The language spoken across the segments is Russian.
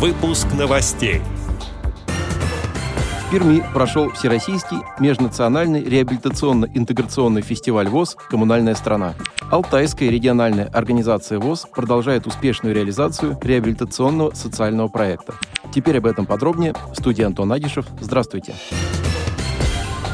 Выпуск новостей. В Перми прошел Всероссийский межнациональный реабилитационно-интеграционный фестиваль ВОЗ «Коммунальная страна». Алтайская региональная организация ВОЗ продолжает успешную реализацию реабилитационного социального проекта. Теперь об этом подробнее. В студии Антон Агишев. Здравствуйте. Здравствуйте.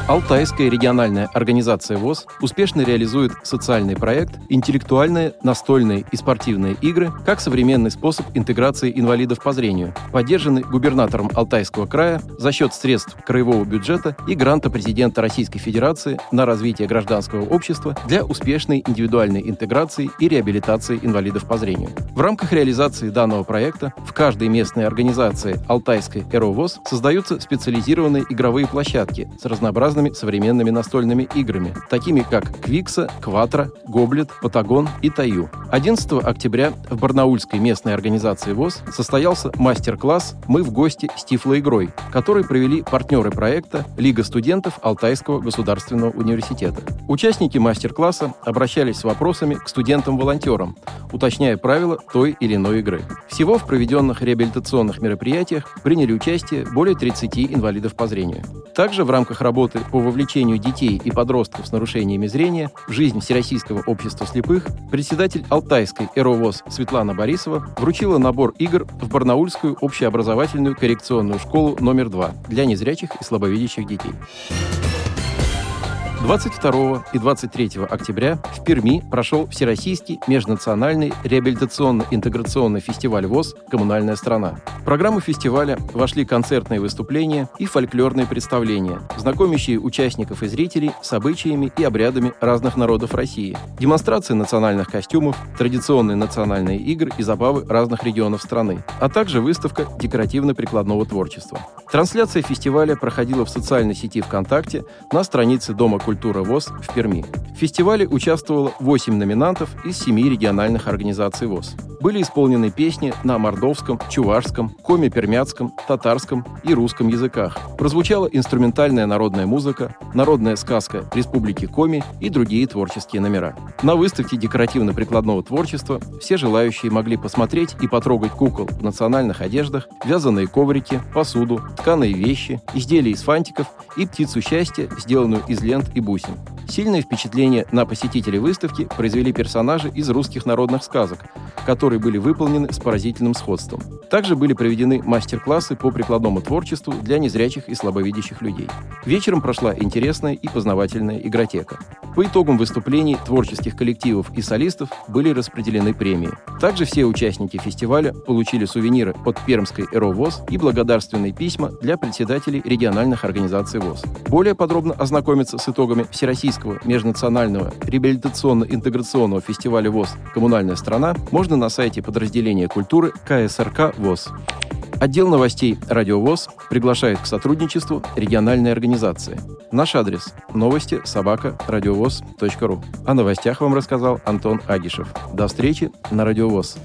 Алтайская региональная организация ВОЗ успешно реализует социальный проект «Интеллектуальные, настольные и спортивные игры» как современный способ интеграции инвалидов по зрению, поддержанный губернатором Алтайского края за счет средств краевого бюджета и гранта президента Российской Федерации на развитие гражданского общества для успешной индивидуальной интеграции и реабилитации инвалидов по зрению. В рамках реализации данного проекта в каждой местной организации Алтайской ЭРОВОЗ создаются специализированные игровые площадки с разнообразными разными современными настольными играми, такими как Квикса, Кватро, Гоблет, Патагон и Таю. 11 октября в Барнаульской местной организации ВОЗ состоялся мастер-класс «Мы в гости с Тифлоигрой», который провели партнеры проекта Лига студентов Алтайского государственного университета. Участники мастер-класса обращались с вопросами к студентам-волонтерам, уточняя правила той или иной игры. Всего в проведенных реабилитационных мероприятиях приняли участие более 30 инвалидов по зрению. Также в рамках работы по вовлечению детей и подростков с нарушениями зрения в жизнь Всероссийского общества слепых председатель Алтайской ЭРОВОЗ Светлана Борисова вручила набор игр в Барнаульскую общеобразовательную коррекционную школу номер 2 для незрячих и слабовидящих детей. 22 и 23 октября в Перми прошел Всероссийский межнациональный реабилитационно-интеграционный фестиваль ВОЗ «Коммунальная страна». В программу фестиваля вошли концертные выступления и фольклорные представления, знакомящие участников и зрителей с обычаями и обрядами разных народов России, демонстрации национальных костюмов, традиционные национальные игры и забавы разных регионов страны, а также выставка декоративно-прикладного творчества. Трансляция фестиваля проходила в социальной сети ВКонтакте на странице Дома культуры ВОЗ в Перми. В фестивале участвовало 8 номинантов из 7 региональных организаций ВОЗ. Были исполнены песни на мордовском, чувашском, коми-пермяцком, татарском и русском языках. Прозвучала инструментальная народная музыка, народная сказка Республики Коми и другие творческие номера. На выставке декоративно-прикладного творчества все желающие могли посмотреть и потрогать кукол в национальных одеждах, вязаные коврики, посуду, тканые вещи, изделия из фантиков и птицу счастья, сделанную из лент и бусин. Сильное впечатление на посетителей выставки произвели персонажи из русских народных сказок, которые были выполнены с поразительным сходством. Также были проведены мастер-классы по прикладному творчеству для незрячих и слабовидящих людей. Вечером прошла интересная и познавательная игротека. По итогам выступлений творческих коллективов и солистов были распределены премии. Также все участники фестиваля получили сувениры от Пермской ЭРО ВОЗ и благодарственные письма для председателей региональных организаций ВОЗ. Более подробно ознакомиться с итогами Всероссийского межнационального реабилитационно-интеграционного фестиваля ВОЗ «Коммунальная страна» можно на сайте подразделения культуры КСРК ВОЗ. Отдел новостей «Радио ВОЗ» приглашает к сотрудничеству региональной организации. Наш адрес – новости собака радиовоз.ру. О новостях вам рассказал Антон Агишев. До встречи на «Радио ВОЗ».